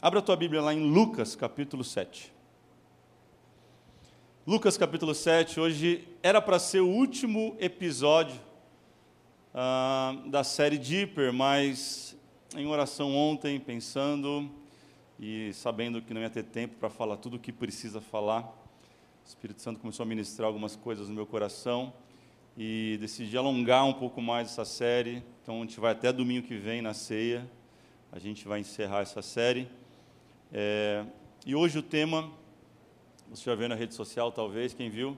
Abra a tua Bíblia lá em Lucas, capítulo 7. Lucas, capítulo 7, hoje era para ser o último episódio uh, da série Deeper, mas em oração ontem, pensando e sabendo que não ia ter tempo para falar tudo o que precisa falar, o Espírito Santo começou a ministrar algumas coisas no meu coração e decidi alongar um pouco mais essa série. Então a gente vai até domingo que vem na ceia, a gente vai encerrar essa série. É, e hoje o tema, você já viu na rede social talvez, quem viu?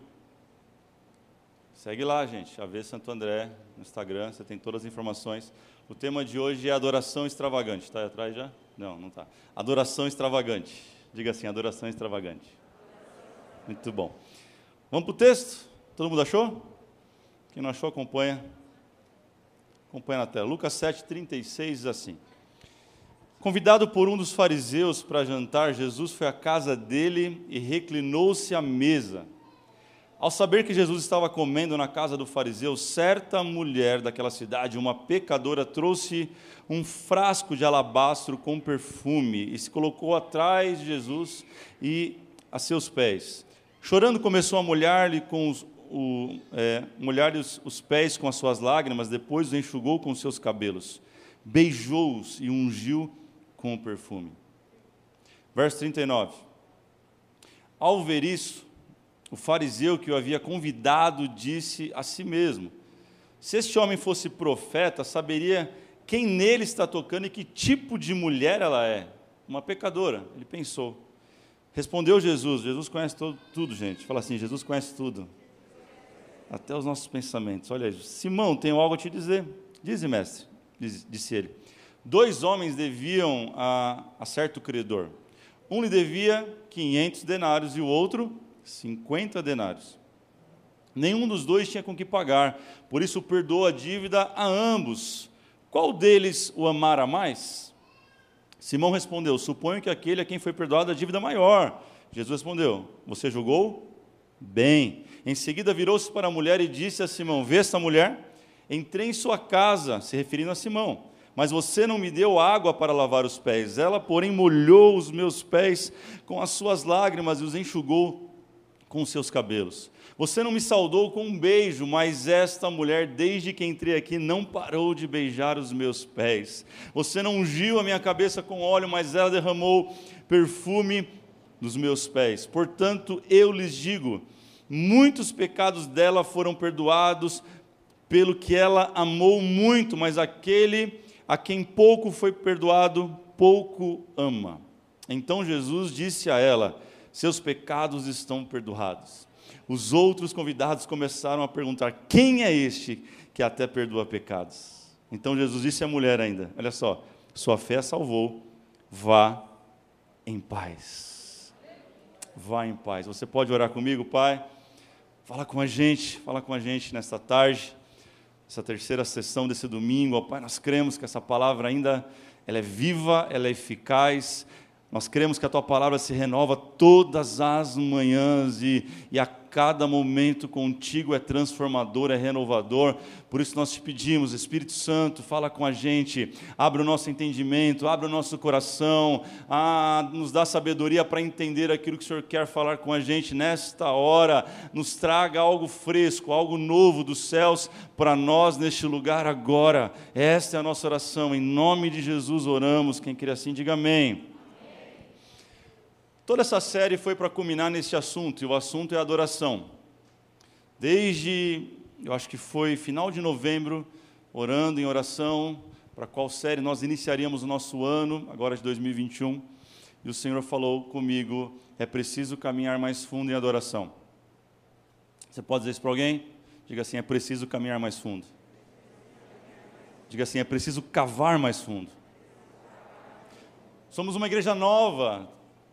Segue lá, gente, AV Santo André, no Instagram, você tem todas as informações. O tema de hoje é adoração extravagante. Está aí atrás já? Não, não está. Adoração extravagante. Diga assim, adoração extravagante. Muito bom. Vamos para o texto? Todo mundo achou? Quem não achou, acompanha. Acompanha na tela. Lucas 7, 36 diz assim. Convidado por um dos fariseus para jantar, Jesus foi à casa dele e reclinou-se à mesa. Ao saber que Jesus estava comendo na casa do fariseu, certa mulher daquela cidade, uma pecadora, trouxe um frasco de alabastro com perfume e se colocou atrás de Jesus e a seus pés. Chorando, começou a molhar-lhe com os, o, é, molhar os, os pés com as suas lágrimas, depois os enxugou com seus cabelos. Beijou-os e ungiu com o perfume. Verso 39. Ao ver isso, o fariseu que o havia convidado disse a si mesmo: Se este homem fosse profeta, saberia quem nele está tocando e que tipo de mulher ela é. Uma pecadora, ele pensou. Respondeu Jesus: Jesus conhece todo, tudo, gente. Fala assim: Jesus conhece tudo. Até os nossos pensamentos. Olha Simão, tenho algo a te dizer. Dize, mestre, disse ele. Dois homens deviam a, a certo credor. Um lhe devia 500 denários e o outro 50 denários. Nenhum dos dois tinha com que pagar, por isso perdoou a dívida a ambos. Qual deles o amara mais? Simão respondeu: Suponho que aquele a quem foi perdoada a dívida maior. Jesus respondeu: Você julgou? Bem. Em seguida virou-se para a mulher e disse a Simão: Vê esta mulher? Entrei em sua casa, se referindo a Simão mas você não me deu água para lavar os pés. Ela, porém, molhou os meus pés com as suas lágrimas e os enxugou com os seus cabelos. Você não me saudou com um beijo, mas esta mulher, desde que entrei aqui, não parou de beijar os meus pés. Você não ungiu a minha cabeça com óleo, mas ela derramou perfume nos meus pés. Portanto, eu lhes digo: muitos pecados dela foram perdoados, pelo que ela amou muito, mas aquele a quem pouco foi perdoado, pouco ama. Então Jesus disse a ela: Seus pecados estão perdoados. Os outros convidados começaram a perguntar: Quem é este que até perdoa pecados? Então Jesus disse à mulher ainda: Olha só, sua fé salvou, vá em paz. Vá em paz. Você pode orar comigo, Pai? Fala com a gente, fala com a gente nesta tarde essa terceira sessão desse domingo. Ó Pai, nós cremos que essa palavra ainda ela é viva, ela é eficaz. Nós cremos que a tua palavra se renova todas as manhãs e, e a cada momento contigo é transformador, é renovador. Por isso nós te pedimos, Espírito Santo, fala com a gente, abre o nosso entendimento, abre o nosso coração, nos dá sabedoria para entender aquilo que o Senhor quer falar com a gente nesta hora. Nos traga algo fresco, algo novo dos céus para nós neste lugar agora. Esta é a nossa oração. Em nome de Jesus oramos. Quem quer assim, diga amém. Toda essa série foi para culminar nesse assunto, e o assunto é adoração. Desde, eu acho que foi final de novembro, orando em oração, para qual série nós iniciaríamos o nosso ano, agora de 2021, e o Senhor falou comigo: é preciso caminhar mais fundo em adoração. Você pode dizer isso para alguém? Diga assim: é preciso caminhar mais fundo. Diga assim: é preciso cavar mais fundo. Somos uma igreja nova,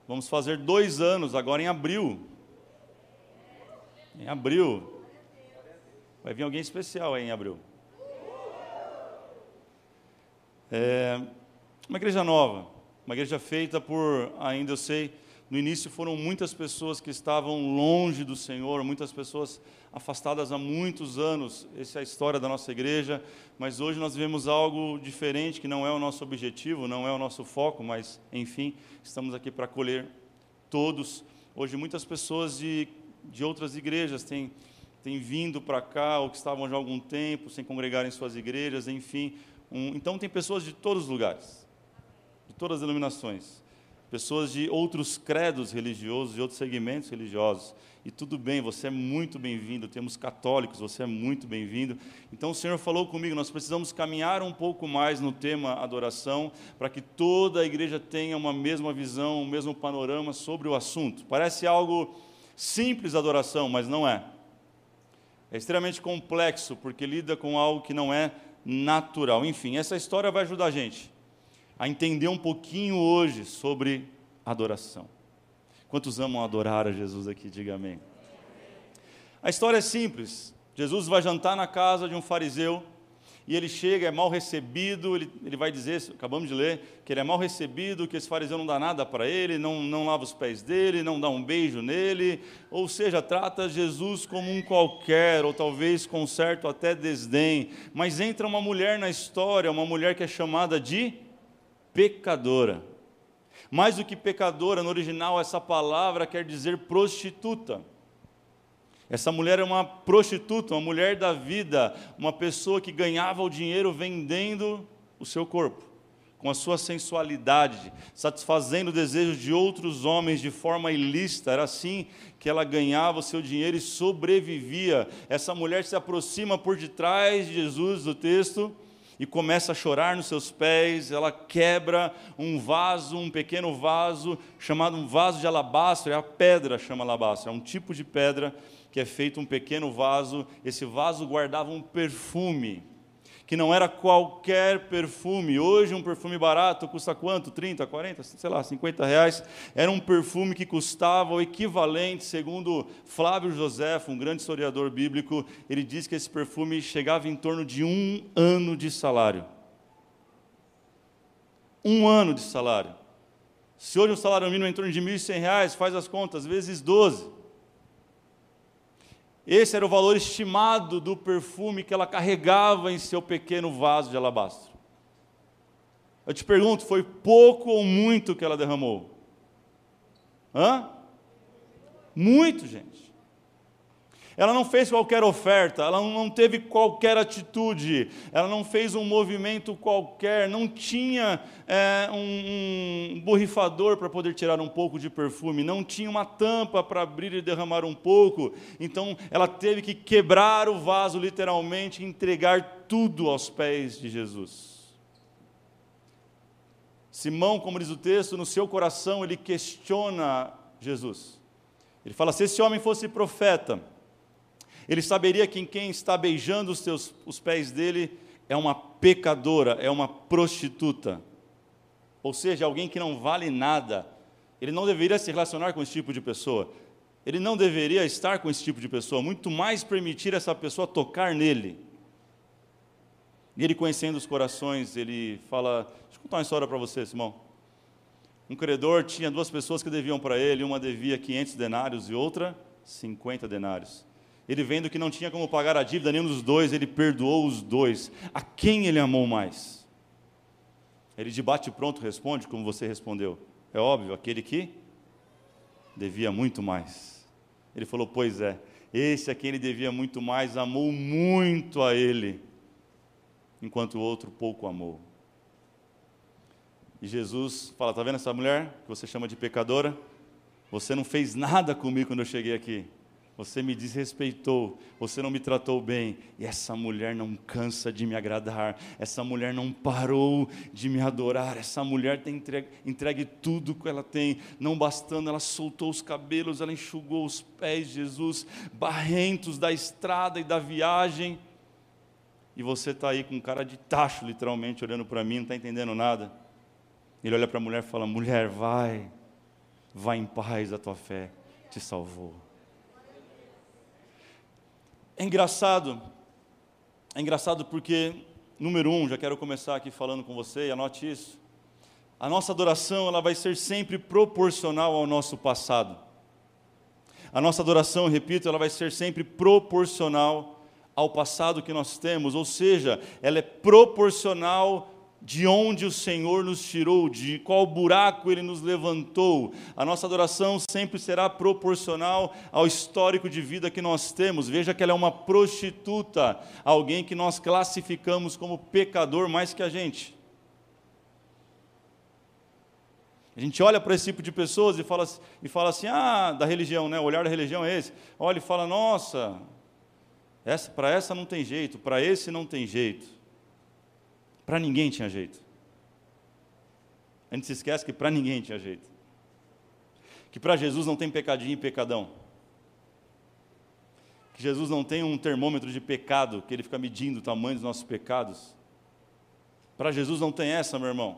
Vamos fazer dois anos agora em abril. Em abril. Vai vir alguém especial aí em abril. É uma igreja nova, uma igreja feita por, ainda eu sei, No início foram muitas pessoas que estavam longe do Senhor, muitas pessoas afastadas há muitos anos. Essa é a história da nossa igreja, mas hoje nós vemos algo diferente que não é o nosso objetivo, não é o nosso foco, mas enfim, estamos aqui para acolher todos. Hoje muitas pessoas de, de outras igrejas têm, têm vindo para cá, ou que estavam já há algum tempo sem congregar em suas igrejas, enfim. Um, então tem pessoas de todos os lugares, de todas as denominações pessoas de outros credos religiosos, de outros segmentos religiosos. E tudo bem, você é muito bem-vindo. Temos católicos, você é muito bem-vindo. Então o Senhor falou comigo, nós precisamos caminhar um pouco mais no tema adoração, para que toda a igreja tenha uma mesma visão, um mesmo panorama sobre o assunto. Parece algo simples adoração, mas não é. É extremamente complexo, porque lida com algo que não é natural. Enfim, essa história vai ajudar a gente a entender um pouquinho hoje sobre adoração. Quantos amam adorar a Jesus aqui? Diga amém. A história é simples. Jesus vai jantar na casa de um fariseu e ele chega, é mal recebido, ele, ele vai dizer, acabamos de ler, que ele é mal recebido, que esse fariseu não dá nada para ele, não, não lava os pés dele, não dá um beijo nele, ou seja, trata Jesus como um qualquer, ou talvez com certo até desdém. Mas entra uma mulher na história, uma mulher que é chamada de pecadora. Mais do que pecadora, no original, essa palavra quer dizer prostituta. Essa mulher é uma prostituta, uma mulher da vida, uma pessoa que ganhava o dinheiro vendendo o seu corpo, com a sua sensualidade, satisfazendo o desejo de outros homens de forma ilícita. Era assim que ela ganhava o seu dinheiro e sobrevivia. Essa mulher se aproxima por detrás de Jesus, do texto, e começa a chorar nos seus pés. Ela quebra um vaso, um pequeno vaso, chamado um vaso de alabastro, é a pedra chama alabastro, é um tipo de pedra que é feito um pequeno vaso. Esse vaso guardava um perfume que não era qualquer perfume. Hoje, um perfume barato custa quanto? 30, 40, sei lá, 50 reais. Era um perfume que custava o equivalente, segundo Flávio José, um grande historiador bíblico, ele diz que esse perfume chegava em torno de um ano de salário. Um ano de salário. Se hoje o salário mínimo é em torno de R$ 1.100, faz as contas, vezes 12. Esse era o valor estimado do perfume que ela carregava em seu pequeno vaso de alabastro. Eu te pergunto, foi pouco ou muito que ela derramou? Hã? Muito, gente. Ela não fez qualquer oferta, ela não teve qualquer atitude, ela não fez um movimento qualquer, não tinha é, um, um borrifador para poder tirar um pouco de perfume, não tinha uma tampa para abrir e derramar um pouco. Então ela teve que quebrar o vaso, literalmente, entregar tudo aos pés de Jesus. Simão, como diz o texto, no seu coração ele questiona Jesus. Ele fala: se esse homem fosse profeta, ele saberia que quem está beijando os, teus, os pés dele é uma pecadora, é uma prostituta. Ou seja, alguém que não vale nada. Ele não deveria se relacionar com esse tipo de pessoa. Ele não deveria estar com esse tipo de pessoa, muito mais permitir essa pessoa tocar nele. E ele conhecendo os corações, ele fala: Deixa eu contar uma história para você, Simão. Um credor tinha duas pessoas que deviam para ele, uma devia 500 denários e outra 50 denários. Ele vendo que não tinha como pagar a dívida nenhum dos dois, ele perdoou os dois. A quem ele amou mais? Ele de bate pronto responde como você respondeu. É óbvio, aquele que devia muito mais. Ele falou: Pois é, esse a quem ele devia muito mais amou muito a ele, enquanto o outro pouco amou. E Jesus fala: Está vendo essa mulher que você chama de pecadora? Você não fez nada comigo quando eu cheguei aqui você me desrespeitou, você não me tratou bem, e essa mulher não cansa de me agradar, essa mulher não parou de me adorar, essa mulher tem entregue, entregue tudo que ela tem, não bastando, ela soltou os cabelos, ela enxugou os pés Jesus, barrentos da estrada e da viagem, e você está aí com cara de tacho, literalmente, olhando para mim, não está entendendo nada. Ele olha para a mulher e fala: mulher, vai, vai em paz, a tua fé te salvou. É engraçado, é engraçado porque, número um, já quero começar aqui falando com você, e anote isso. A nossa adoração ela vai ser sempre proporcional ao nosso passado. A nossa adoração, repito, ela vai ser sempre proporcional ao passado que nós temos, ou seja, ela é proporcional de onde o Senhor nos tirou, de qual buraco Ele nos levantou. A nossa adoração sempre será proporcional ao histórico de vida que nós temos. Veja que ela é uma prostituta, alguém que nós classificamos como pecador mais que a gente. A gente olha para esse tipo de pessoas e fala, e fala assim, ah, da religião, né? o olhar da religião é esse. Olha e fala, nossa, essa, para essa não tem jeito, para esse não tem jeito. Para ninguém tinha jeito. A gente se esquece que para ninguém tinha jeito. Que para Jesus não tem pecadinho e pecadão. Que Jesus não tem um termômetro de pecado, que ele fica medindo o tamanho dos nossos pecados. Para Jesus não tem essa, meu irmão.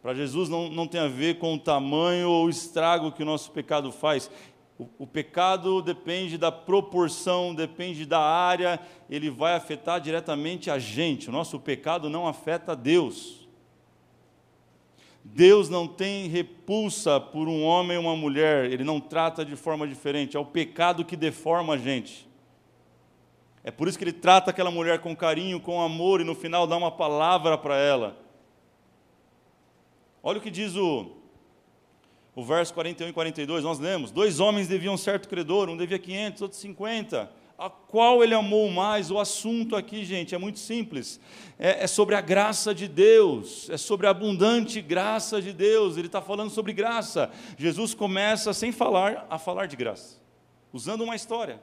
Para Jesus não, não tem a ver com o tamanho ou o estrago que o nosso pecado faz. O, pecado depende da proporção, depende da área, ele vai afetar diretamente a gente. O nosso pecado não afeta Deus. Deus não tem repulsa por um homem ou uma mulher, ele não trata de forma diferente. É o pecado que deforma a gente. É por isso que ele trata aquela mulher com carinho, com amor e no final dá uma palavra para ela. Olha o que diz o, o verso 41 e 42, nós lemos: Dois homens deviam certo credor, um devia 500, outro 50. A qual ele amou mais? O assunto aqui, gente, é muito simples. É, é sobre a graça de Deus, é sobre a abundante graça de Deus. Ele está falando sobre graça. Jesus começa, sem falar, a falar de graça, usando uma história.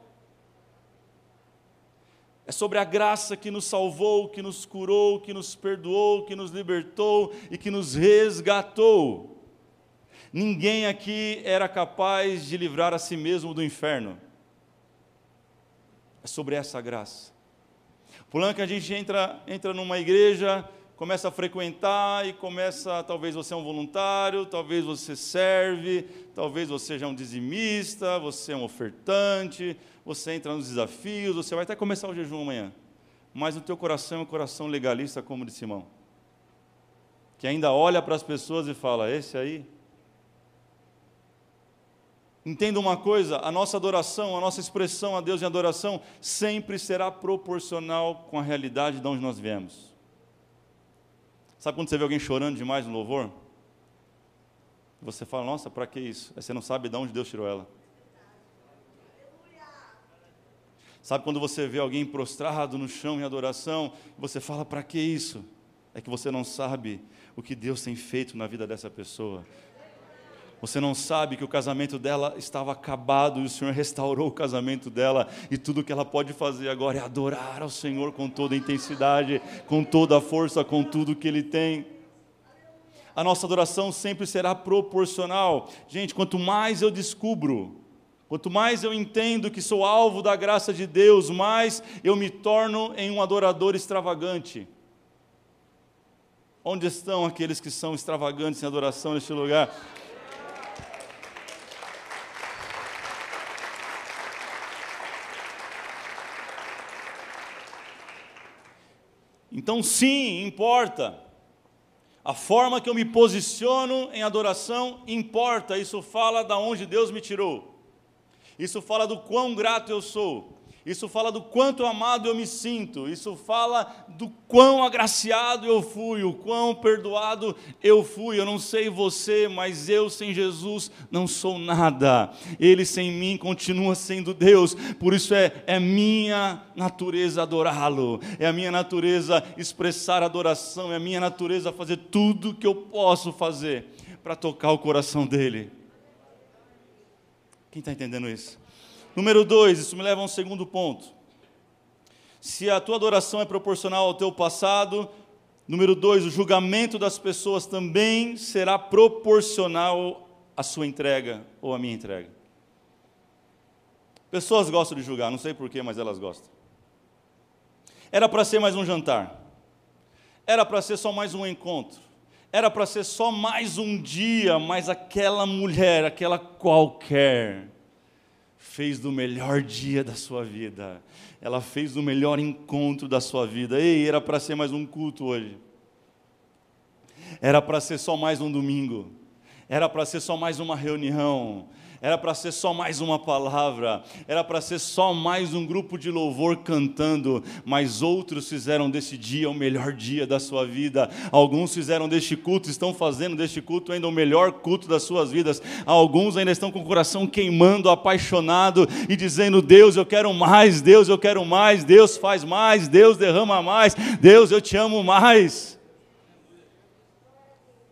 É sobre a graça que nos salvou, que nos curou, que nos perdoou, que nos libertou e que nos resgatou. Ninguém aqui era capaz de livrar a si mesmo do inferno. É sobre essa graça. Que a gente entra, entra numa igreja, começa a frequentar e começa, talvez você é um voluntário, talvez você serve, talvez você seja um dizimista, você é um ofertante, você entra nos desafios, você vai até começar o jejum amanhã. Mas o teu coração é um coração legalista como de Simão. Que ainda olha para as pessoas e fala: "Esse aí Entenda uma coisa: a nossa adoração, a nossa expressão a Deus em adoração, sempre será proporcional com a realidade de onde nós viemos. Sabe quando você vê alguém chorando demais no louvor? Você fala, nossa, para que isso? Aí você não sabe de onde Deus tirou ela. Sabe quando você vê alguém prostrado no chão em adoração, você fala, para que isso? É que você não sabe o que Deus tem feito na vida dessa pessoa. Você não sabe que o casamento dela estava acabado e o Senhor restaurou o casamento dela e tudo que ela pode fazer agora é adorar ao Senhor com toda a intensidade, com toda a força, com tudo que Ele tem. A nossa adoração sempre será proporcional. Gente, quanto mais eu descubro, quanto mais eu entendo que sou alvo da graça de Deus, mais eu me torno em um adorador extravagante. Onde estão aqueles que são extravagantes em adoração neste lugar? Então, sim, importa. A forma que eu me posiciono em adoração importa. Isso fala da onde Deus me tirou. Isso fala do quão grato eu sou. Isso fala do quanto amado eu me sinto, isso fala do quão agraciado eu fui, o quão perdoado eu fui. Eu não sei você, mas eu sem Jesus não sou nada. Ele sem mim continua sendo Deus. Por isso é, é minha natureza adorá-lo, é a minha natureza expressar adoração, é a minha natureza fazer tudo que eu posso fazer para tocar o coração dele. Quem está entendendo isso? Número dois, isso me leva a um segundo ponto. Se a tua adoração é proporcional ao teu passado, número dois, o julgamento das pessoas também será proporcional à sua entrega ou à minha entrega. Pessoas gostam de julgar, não sei porquê, mas elas gostam. Era para ser mais um jantar. Era para ser só mais um encontro. Era para ser só mais um dia, mas aquela mulher, aquela qualquer, fez do melhor dia da sua vida. Ela fez do melhor encontro da sua vida. Ei, era para ser mais um culto hoje. era para ser só mais um domingo, era para ser só mais uma reunião, era para ser só mais uma palavra, era para ser só mais um grupo de louvor cantando, mas outros fizeram desse dia o melhor dia da sua vida. Alguns fizeram deste culto, estão fazendo deste culto ainda o melhor culto das suas vidas. Alguns ainda estão com o coração queimando, apaixonado e dizendo: Deus, eu quero mais, Deus, eu quero mais, Deus faz mais, Deus derrama mais, Deus, eu te amo mais.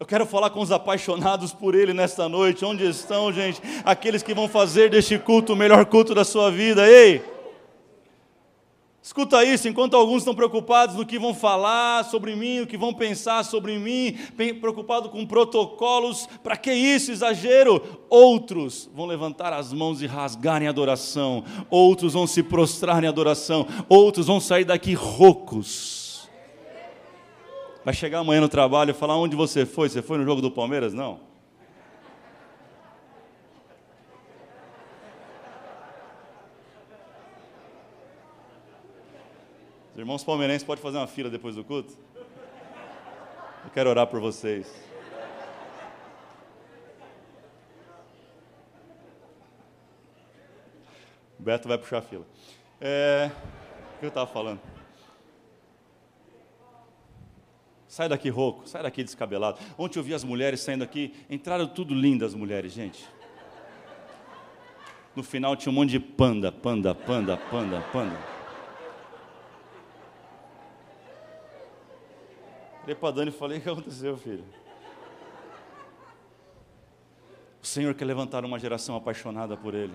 Eu quero falar com os apaixonados por Ele nesta noite. Onde estão, gente? Aqueles que vão fazer deste culto o melhor culto da sua vida. Ei! Escuta isso, enquanto alguns estão preocupados no que vão falar sobre mim, o que vão pensar sobre mim, preocupados com protocolos, para que isso, exagero? Outros vão levantar as mãos e rasgarem adoração, outros vão se prostrar em adoração, outros vão sair daqui roucos Vai chegar amanhã no trabalho e falar onde você foi? Você foi no jogo do Palmeiras? Não. Os irmãos palmeirenses podem fazer uma fila depois do culto? Eu quero orar por vocês. O Beto vai puxar a fila. É, o que eu estava falando? Sai daqui rouco, sai daqui descabelado. Ontem eu vi as mulheres saindo aqui, entraram tudo lindas as mulheres, gente. No final tinha um monte de panda, panda, panda, panda, panda. Olhei para Dani e falei: O que aconteceu, filho? O Senhor quer levantar uma geração apaixonada por Ele.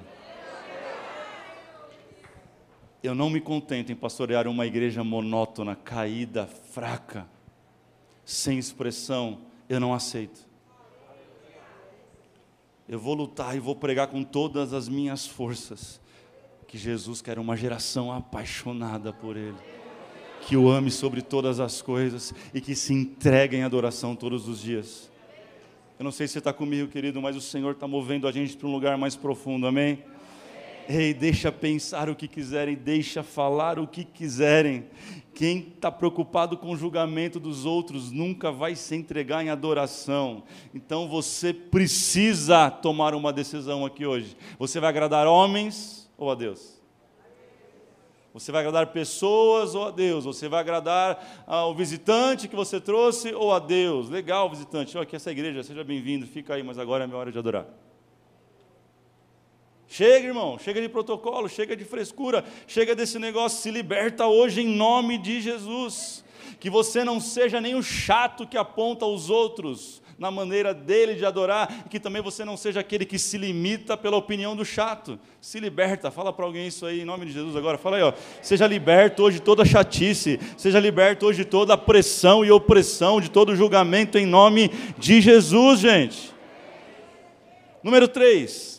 Eu não me contento em pastorear uma igreja monótona, caída, fraca sem expressão, eu não aceito. Eu vou lutar e vou pregar com todas as minhas forças que Jesus quer uma geração apaixonada por Ele, que o ame sobre todas as coisas e que se entregue em adoração todos os dias. Eu não sei se você está comigo, querido, mas o Senhor está movendo a gente para um lugar mais profundo, amém? Ei, deixa pensar o que quiserem, deixa falar o que quiserem. Quem está preocupado com o julgamento dos outros nunca vai se entregar em adoração. Então você precisa tomar uma decisão aqui hoje. Você vai agradar homens ou a Deus? Você vai agradar pessoas ou a Deus? Você vai agradar ao visitante que você trouxe ou a Deus? Legal, visitante. Aqui essa igreja, seja bem-vindo. Fica aí, mas agora é minha hora de adorar. Chega, irmão, chega de protocolo, chega de frescura, chega desse negócio, se liberta hoje em nome de Jesus. Que você não seja nem o chato que aponta os outros na maneira dele de adorar, e que também você não seja aquele que se limita pela opinião do chato. Se liberta, fala para alguém isso aí em nome de Jesus agora. Fala aí, ó. Seja liberto hoje de toda chatice, seja liberto hoje de toda pressão e opressão, de todo julgamento em nome de Jesus, gente. Número 3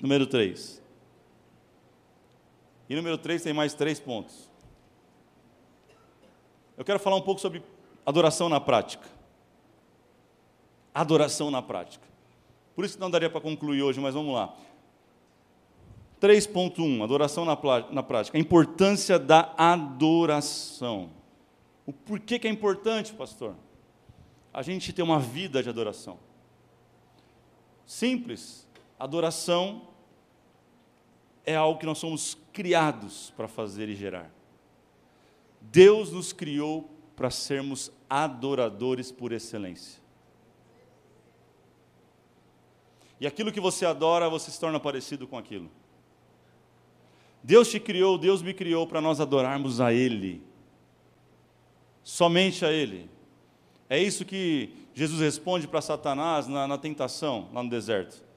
Número 3. E número 3 tem mais três pontos. Eu quero falar um pouco sobre adoração na prática. Adoração na prática. Por isso não daria para concluir hoje, mas vamos lá. 3.1, adoração na, na prática. A importância da adoração. O porquê que é importante, pastor? A gente ter uma vida de adoração. Simples. Adoração é algo que nós somos criados para fazer e gerar. Deus nos criou para sermos adoradores por excelência. E aquilo que você adora, você se torna parecido com aquilo. Deus te criou, Deus me criou para nós adorarmos a Ele. Somente a Ele. É isso que Jesus responde para Satanás na, na tentação, lá no deserto.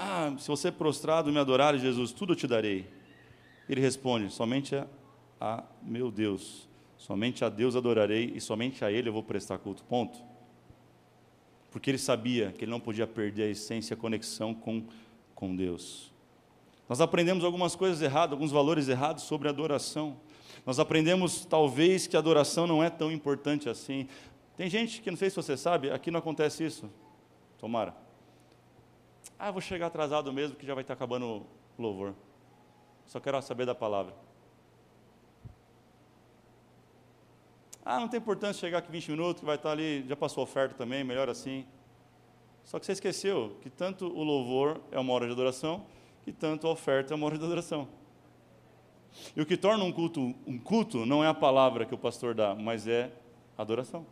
Ah, se você prostrado me adorar, Jesus, tudo eu te darei. Ele responde: somente a, a meu Deus, somente a Deus adorarei e somente a Ele eu vou prestar culto. Ponto. Porque ele sabia que ele não podia perder a essência, a conexão com, com Deus. Nós aprendemos algumas coisas erradas, alguns valores errados sobre adoração. Nós aprendemos, talvez, que a adoração não é tão importante assim. Tem gente que, não sei se você sabe, aqui não acontece isso. Tomara. Ah, vou chegar atrasado mesmo, que já vai estar acabando o louvor. Só quero saber da palavra. Ah, não tem importância chegar aqui 20 minutos, que vai estar ali, já passou oferta também, melhor assim. Só que você esqueceu que tanto o louvor é uma hora de adoração, que tanto a oferta é uma hora de adoração. E o que torna um culto um culto não é a palavra que o pastor dá, mas é adoração.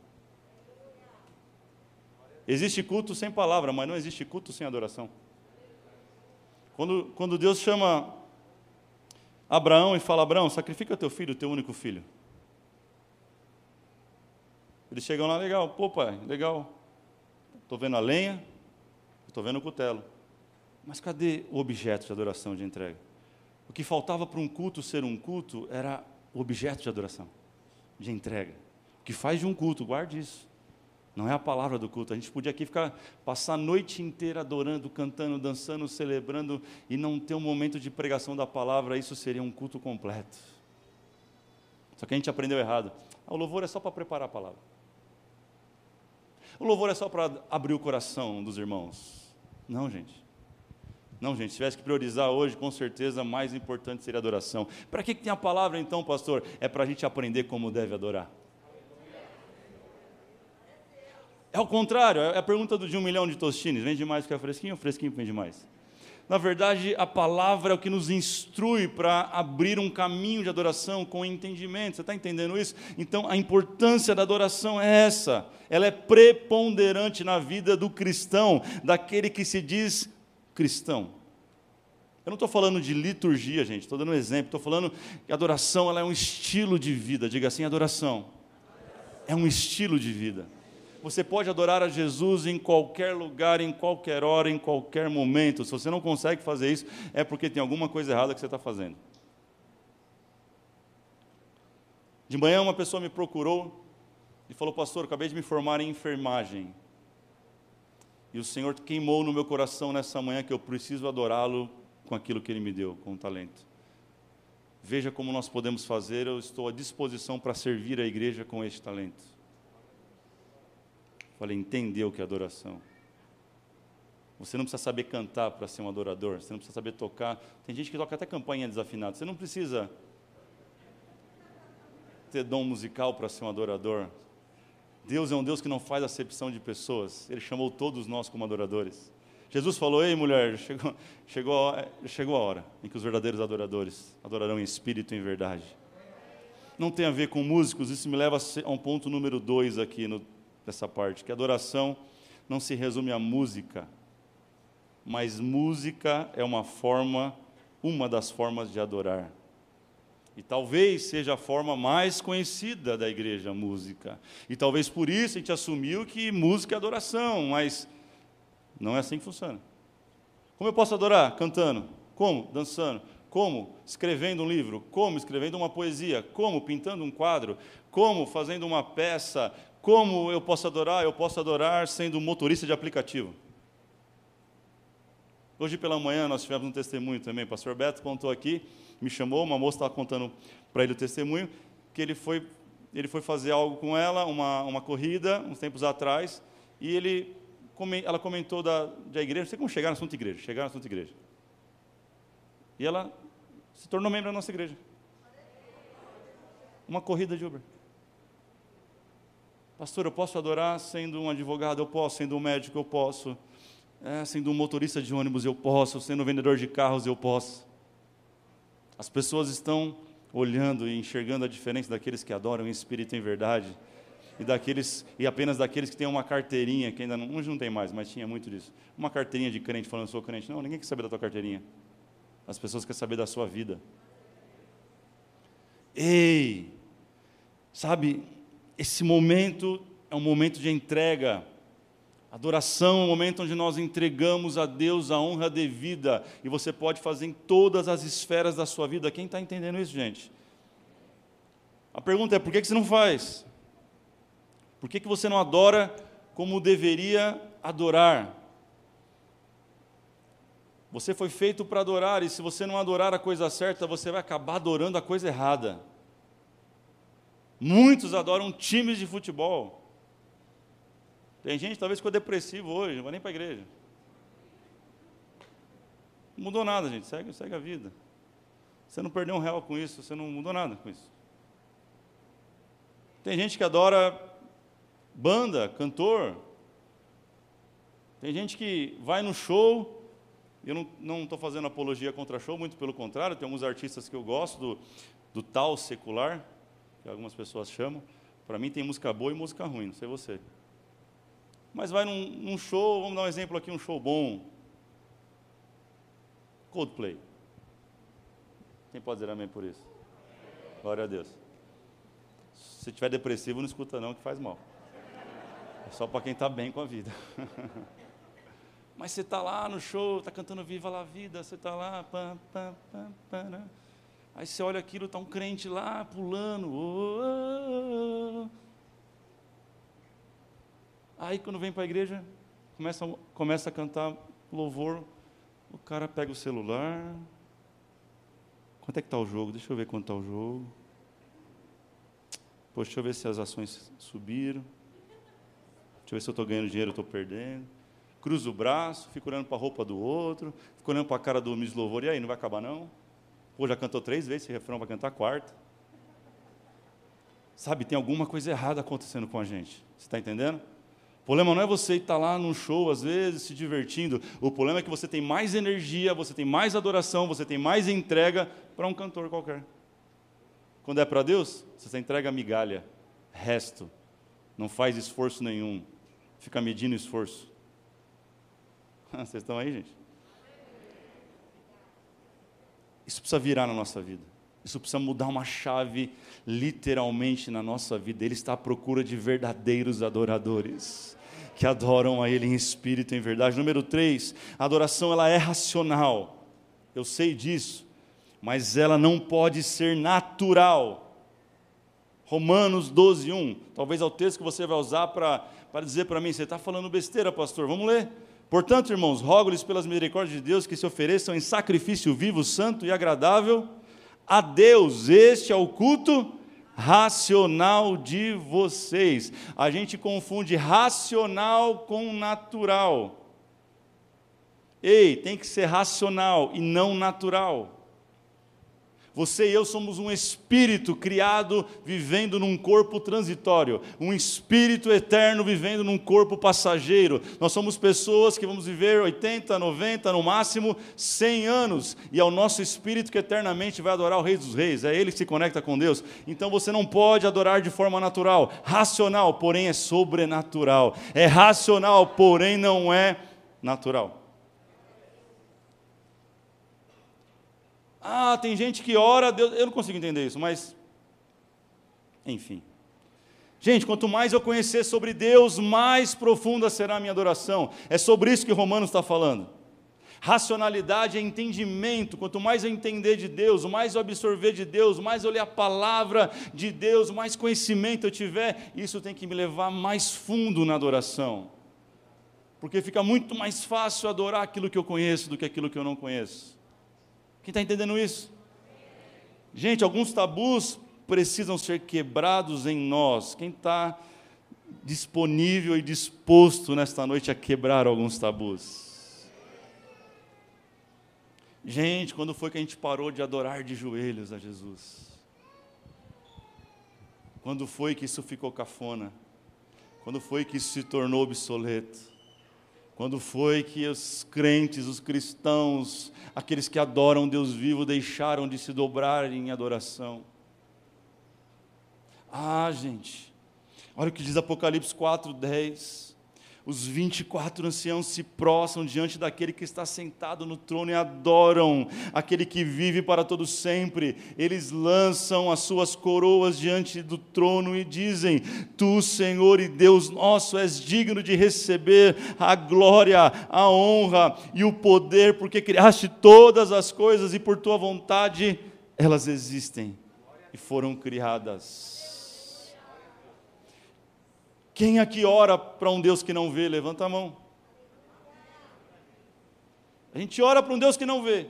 Existe culto sem palavra, mas não existe culto sem adoração. Quando, quando Deus chama Abraão e fala: Abraão, sacrifica teu filho, teu único filho. Eles chegam lá, legal, pô pai, legal. Estou vendo a lenha, estou vendo o cutelo. Mas cadê o objeto de adoração de entrega? O que faltava para um culto ser um culto era o objeto de adoração, de entrega. O que faz de um culto, guarde isso. Não é a palavra do culto. A gente podia aqui ficar, passar a noite inteira adorando, cantando, dançando, celebrando e não ter um momento de pregação da palavra. Isso seria um culto completo. Só que a gente aprendeu errado. Ah, o louvor é só para preparar a palavra. O louvor é só para abrir o coração dos irmãos. Não, gente. Não, gente, se tivesse que priorizar hoje, com certeza mais importante seria a adoração. Para que, que tem a palavra então, pastor? É para a gente aprender como deve adorar. É o contrário, é a pergunta de um milhão de tostines: vende mais que é fresquinho ou fresquinho vende mais? Na verdade, a palavra é o que nos instrui para abrir um caminho de adoração com entendimento. Você está entendendo isso? Então, a importância da adoração é essa. Ela é preponderante na vida do cristão, daquele que se diz cristão. Eu não estou falando de liturgia, gente, estou dando um exemplo. Estou falando que a adoração ela é um estilo de vida. Diga assim: adoração é um estilo de vida. Você pode adorar a Jesus em qualquer lugar, em qualquer hora, em qualquer momento. Se você não consegue fazer isso, é porque tem alguma coisa errada que você está fazendo. De manhã, uma pessoa me procurou e falou: Pastor, acabei de me formar em enfermagem. E o Senhor queimou no meu coração nessa manhã que eu preciso adorá-lo com aquilo que Ele me deu, com o talento. Veja como nós podemos fazer, eu estou à disposição para servir a igreja com este talento. Falei, entendeu o que é adoração. Você não precisa saber cantar para ser um adorador, você não precisa saber tocar. Tem gente que toca até campanha desafinada. Você não precisa ter dom musical para ser um adorador. Deus é um Deus que não faz acepção de pessoas. Ele chamou todos nós como adoradores. Jesus falou: Ei, mulher, chegou, chegou, a, chegou a hora em que os verdadeiros adoradores adorarão em espírito e em verdade. Não tem a ver com músicos, isso me leva a um ponto número dois aqui no, nessa parte: que adoração não se resume à música, mas música é uma forma, uma das formas de adorar. E talvez seja a forma mais conhecida da igreja, música. E talvez por isso a gente assumiu que música é adoração, mas não é assim que funciona. Como eu posso adorar? Cantando. Como? Dançando. Como? Escrevendo um livro. Como? Escrevendo uma poesia. Como? Pintando um quadro. Como? Fazendo uma peça. Como eu posso adorar? Eu posso adorar sendo motorista de aplicativo. Hoje pela manhã nós tivemos um testemunho também. O pastor Beto contou aqui me chamou, uma moça estava contando para ele o testemunho, que ele foi, ele foi fazer algo com ela, uma, uma corrida, uns tempos atrás, e ele, ela comentou da, da igreja, não sei como chegar no assunto igreja, chegar no assunto igreja. E ela se tornou membro da nossa igreja. Uma corrida de Uber. Pastor, eu posso adorar sendo um advogado, eu posso, sendo um médico, eu posso, é, sendo um motorista de ônibus, eu posso, sendo um vendedor de carros, eu posso. As pessoas estão olhando e enxergando a diferença daqueles que adoram em espírito e em verdade e daqueles e apenas daqueles que têm uma carteirinha que ainda não, hoje não tem mais, mas tinha muito disso. Uma carteirinha de crente falando sou crente. Não, ninguém quer saber da tua carteirinha. As pessoas querem saber da sua vida. Ei, sabe, esse momento é um momento de entrega. Adoração é o momento onde nós entregamos a Deus a honra devida, e você pode fazer em todas as esferas da sua vida. Quem está entendendo isso, gente? A pergunta é: por que, você não faz? Por que você não adora como deveria adorar? Você foi feito para adorar, e se você não adorar a coisa certa, você vai acabar adorando a coisa errada. Muitos adoram times de futebol. Tem gente talvez ficou depressivo hoje, não vai nem para a igreja. Não mudou nada, gente. Segue, segue a vida. Você não perdeu um real com isso, você não mudou nada com isso. Tem gente que adora banda, cantor. Tem gente que vai no show. Eu não estou fazendo apologia contra show, muito pelo contrário. Tem alguns artistas que eu gosto do, do tal secular, que algumas pessoas chamam. Para mim tem música boa e música ruim, não sei você. Mas vai num, num show, vamos dar um exemplo aqui, um show bom. Coldplay. Quem pode dizer amém por isso? Glória a Deus. Se estiver depressivo, não escuta não, que faz mal. É só para quem está bem com a vida. Mas você está lá no show, está cantando Viva la Vida, você está lá, pam, pam, pam, pam, aí você olha aquilo, está um crente lá pulando. Oh, oh, oh. Aí quando vem para a igreja, começa, começa a cantar louvor, o cara pega o celular. Quanto é que está o jogo? Deixa eu ver quanto está o jogo. Poxa, deixa eu ver se as ações subiram. Deixa eu ver se eu estou ganhando dinheiro ou estou perdendo. Cruza o braço, fica olhando para a roupa do outro, fica olhando para a cara do Miss Louvor. E aí, não vai acabar não? Pô, já cantou três vezes esse refrão, vai cantar a quarta. Sabe, tem alguma coisa errada acontecendo com a gente. Você está entendendo? O problema não é você estar lá num show, às vezes, se divertindo. O problema é que você tem mais energia, você tem mais adoração, você tem mais entrega para um cantor qualquer. Quando é para Deus, você entrega migalha, resto. Não faz esforço nenhum. Fica medindo esforço. Vocês estão aí, gente? Isso precisa virar na nossa vida. Isso precisa mudar uma chave literalmente na nossa vida. Ele está à procura de verdadeiros adoradores que adoram a Ele em espírito e em verdade. Número três, a adoração ela é racional. Eu sei disso, mas ela não pode ser natural. Romanos 12, 1. Talvez é o texto que você vai usar para dizer para mim: você está falando besteira, pastor. Vamos ler. Portanto, irmãos, rogo-lhes pelas misericórdias de Deus que se ofereçam em sacrifício vivo, santo e agradável a Deus. Este é o culto racional de vocês. A gente confunde racional com natural. Ei, tem que ser racional e não natural. Você e eu somos um espírito criado vivendo num corpo transitório, um espírito eterno vivendo num corpo passageiro. Nós somos pessoas que vamos viver 80, 90, no máximo 100 anos, e é o nosso espírito que eternamente vai adorar o Rei dos Reis, é ele que se conecta com Deus. Então você não pode adorar de forma natural, racional, porém é sobrenatural. É racional, porém não é natural. Ah, tem gente que ora, Deus, eu não consigo entender isso, mas enfim. Gente, quanto mais eu conhecer sobre Deus, mais profunda será a minha adoração. É sobre isso que Romanos está falando. Racionalidade é entendimento. Quanto mais eu entender de Deus, mais eu absorver de Deus, mais eu ler a palavra de Deus, mais conhecimento eu tiver, isso tem que me levar mais fundo na adoração. Porque fica muito mais fácil adorar aquilo que eu conheço do que aquilo que eu não conheço. Quem está entendendo isso? Gente, alguns tabus precisam ser quebrados em nós. Quem está disponível e disposto nesta noite a quebrar alguns tabus? Gente, quando foi que a gente parou de adorar de joelhos a Jesus? Quando foi que isso ficou cafona? Quando foi que isso se tornou obsoleto? Quando foi que os crentes, os cristãos, aqueles que adoram Deus vivo, deixaram de se dobrar em adoração? Ah, gente, olha o que diz Apocalipse 4, 10 os 24 anciãos se prostram diante daquele que está sentado no trono e adoram aquele que vive para todo sempre. Eles lançam as suas coroas diante do trono e dizem: Tu, Senhor e Deus nosso, és digno de receber a glória, a honra e o poder, porque criaste todas as coisas e por tua vontade elas existem e foram criadas. Quem aqui ora para um Deus que não vê? Levanta a mão. A gente ora para um Deus que não vê.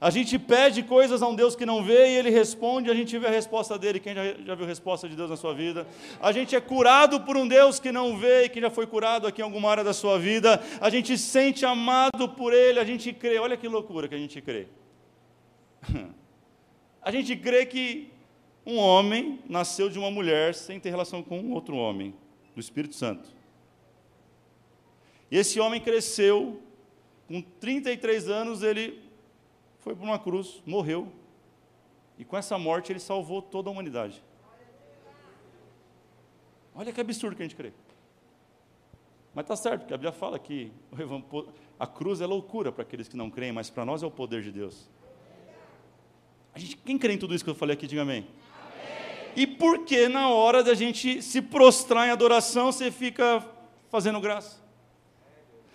A gente pede coisas a um Deus que não vê e ele responde, a gente vê a resposta dele. Quem já, já viu a resposta de Deus na sua vida? A gente é curado por um Deus que não vê e que já foi curado aqui em alguma área da sua vida. A gente sente amado por ele, a gente crê. Olha que loucura que a gente crê. A gente crê que um homem nasceu de uma mulher sem ter relação com outro homem, do Espírito Santo. E esse homem cresceu, com 33 anos ele foi para uma cruz, morreu. E com essa morte ele salvou toda a humanidade. Olha que absurdo que a gente crê. Mas está certo, porque a Bíblia fala que a cruz é loucura para aqueles que não creem, mas para nós é o poder de Deus. A gente, quem crê em tudo isso que eu falei aqui, diga amém. E por que na hora da gente se prostrar em adoração, você fica fazendo graça?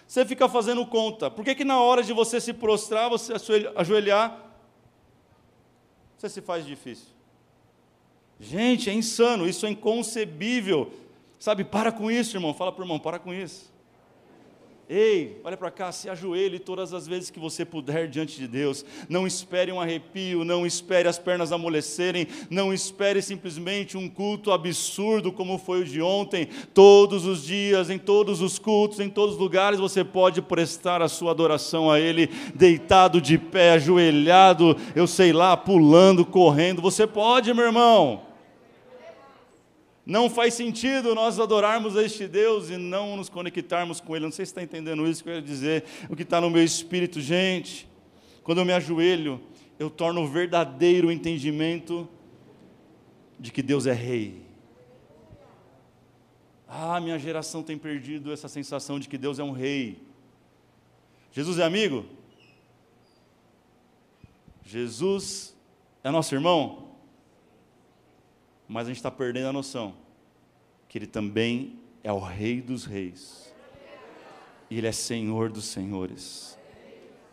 Você fica fazendo conta. Por que, que na hora de você se prostrar, você ajoelhar, você se faz difícil? Gente, é insano, isso é inconcebível. Sabe, para com isso, irmão. Fala para o irmão, para com isso. Ei, olha para cá, se ajoelhe todas as vezes que você puder diante de Deus. Não espere um arrepio, não espere as pernas amolecerem, não espere simplesmente um culto absurdo como foi o de ontem. Todos os dias, em todos os cultos, em todos os lugares, você pode prestar a sua adoração a Ele, deitado de pé, ajoelhado, eu sei lá, pulando, correndo. Você pode, meu irmão. Não faz sentido nós adorarmos a este Deus e não nos conectarmos com Ele. Não sei se está entendendo isso que eu ia dizer, o que está no meu espírito, gente. Quando eu me ajoelho, eu torno o verdadeiro entendimento de que Deus é Rei. Ah, minha geração tem perdido essa sensação de que Deus é um Rei. Jesus é amigo? Jesus é nosso irmão? Mas a gente está perdendo a noção que Ele também é o Rei dos Reis, e Ele é Senhor dos Senhores.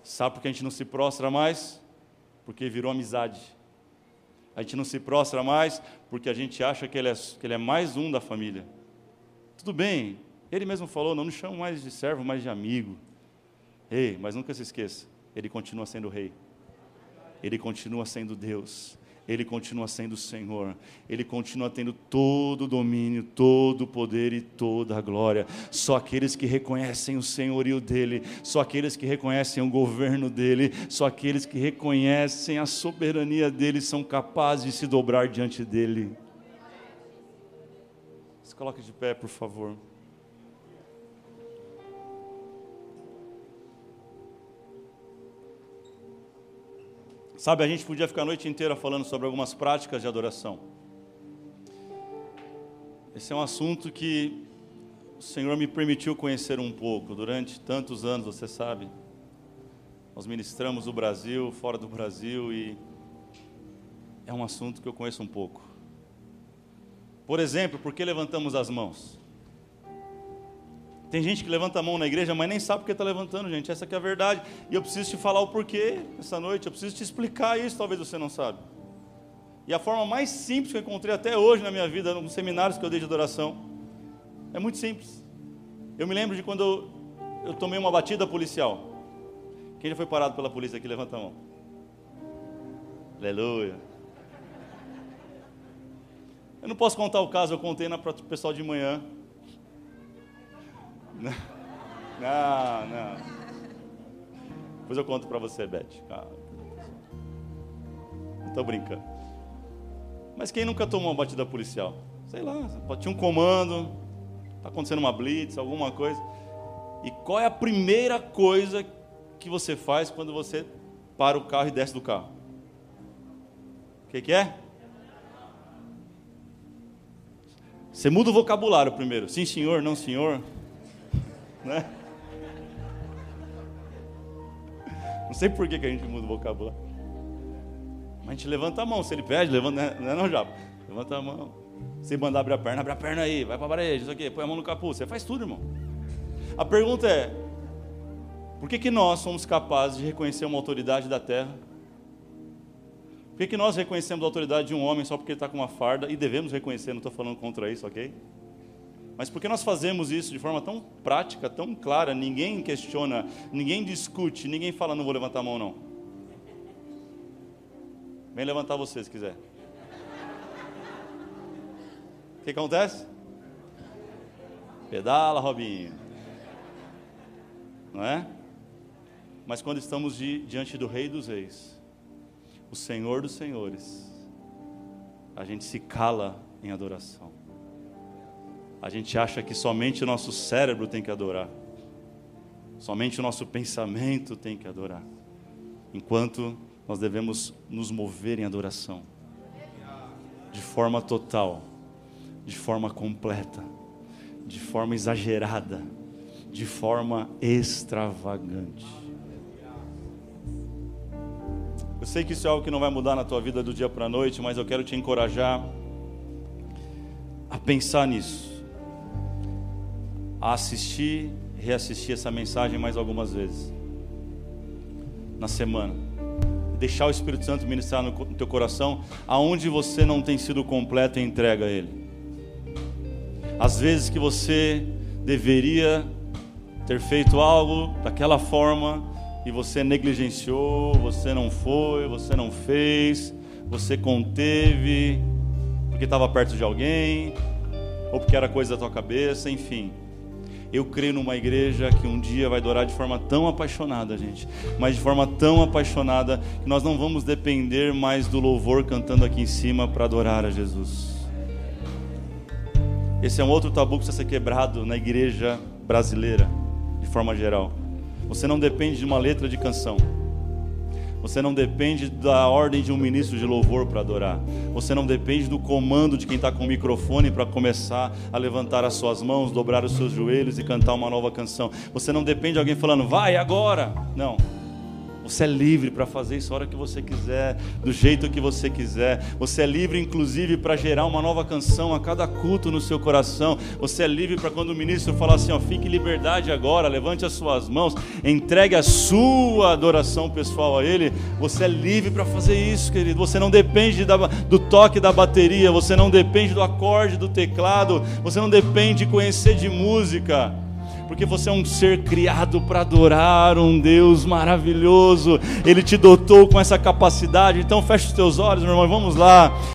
Sabe por que a gente não se prostra mais? Porque virou amizade. A gente não se prostra mais porque a gente acha que ele, é, que ele é mais um da família. Tudo bem, ele mesmo falou: não nos chamo mais de servo, mas de amigo. Ei, mas nunca se esqueça, ele continua sendo rei, ele continua sendo Deus, ele continua sendo o Senhor, Ele continua tendo todo o domínio, todo o poder e toda a glória. Só aqueles que reconhecem o senhorio dEle, só aqueles que reconhecem o governo dEle, só aqueles que reconhecem a soberania dEle são capazes de se dobrar diante dEle. Se coloque de pé, por favor. Sabe, a gente podia ficar a noite inteira falando sobre algumas práticas de adoração. Esse é um assunto que o Senhor me permitiu conhecer um pouco durante tantos anos, você sabe. Nós ministramos no Brasil, fora do Brasil e é um assunto que eu conheço um pouco. Por exemplo, por que levantamos as mãos? Tem gente que levanta a mão na igreja, mas nem sabe porque está levantando, gente. Essa é a verdade. E eu preciso te falar o porquê essa noite. Eu preciso te explicar isso, talvez você não sabe. E a forma mais simples que eu encontrei até hoje na minha vida, nos seminários que eu dei de adoração, é muito simples. Eu me lembro de quando eu, eu tomei uma batida policial. Quem já foi parado pela polícia aqui? Levanta a mão. Aleluia. Eu não posso contar o caso, eu contei para o pessoal de manhã. Não, não. Depois eu conto para você, Beth. Não estou brincando. Mas quem nunca tomou uma batida policial? Sei lá, tinha um comando, está acontecendo uma blitz, alguma coisa. E qual é a primeira coisa que você faz quando você para o carro e desce do carro? O que, que é? Você muda o vocabulário primeiro. Sim, senhor, não, senhor. Né? Não sei por que, que a gente muda o vocabulário. Mas a gente levanta a mão. Se ele pede, levanta, né? não é não, Japa? Levanta a mão. Se mandar abrir a perna, abre a perna aí, vai para a parede, isso aqui, põe a mão no capuz. Você faz tudo, irmão. A pergunta é: por que, que nós somos capazes de reconhecer uma autoridade da terra? Por que, que nós reconhecemos a autoridade de um homem só porque ele está com uma farda? E devemos reconhecer, não estou falando contra isso, ok? Mas porque nós fazemos isso de forma tão prática, tão clara, ninguém questiona, ninguém discute, ninguém fala, não vou levantar a mão não. Vem levantar você se quiser. O que acontece? Pedala, Robinho. Não é? Mas quando estamos de, diante do Rei dos Reis, o Senhor dos Senhores, a gente se cala em adoração. A gente acha que somente o nosso cérebro tem que adorar, somente o nosso pensamento tem que adorar, enquanto nós devemos nos mover em adoração, de forma total, de forma completa, de forma exagerada, de forma extravagante. Eu sei que isso é algo que não vai mudar na tua vida do dia para a noite, mas eu quero te encorajar a pensar nisso, a assistir, reassistir essa mensagem mais algumas vezes na semana. Deixar o Espírito Santo ministrar no teu coração, aonde você não tem sido completo em entrega a Ele. Às vezes que você deveria ter feito algo daquela forma, e você negligenciou, você não foi, você não fez, você conteve, porque estava perto de alguém, ou porque era coisa da tua cabeça, enfim. Eu creio numa igreja que um dia vai adorar de forma tão apaixonada, gente, mas de forma tão apaixonada que nós não vamos depender mais do louvor cantando aqui em cima para adorar a Jesus. Esse é um outro tabu que precisa ser quebrado na igreja brasileira, de forma geral. Você não depende de uma letra de canção. Você não depende da ordem de um ministro de louvor para adorar. Você não depende do comando de quem está com o microfone para começar a levantar as suas mãos, dobrar os seus joelhos e cantar uma nova canção. Você não depende de alguém falando, vai agora. Não. Você é livre para fazer isso a hora que você quiser, do jeito que você quiser. Você é livre, inclusive, para gerar uma nova canção a cada culto no seu coração. Você é livre para quando o ministro falar assim: ó, fique em liberdade agora, levante as suas mãos, entregue a sua adoração pessoal a Ele. Você é livre para fazer isso, querido. Você não depende da, do toque da bateria, você não depende do acorde do teclado, você não depende de conhecer de música porque você é um ser criado para adorar um Deus maravilhoso. Ele te dotou com essa capacidade. Então feche os teus olhos, meu irmão, vamos lá.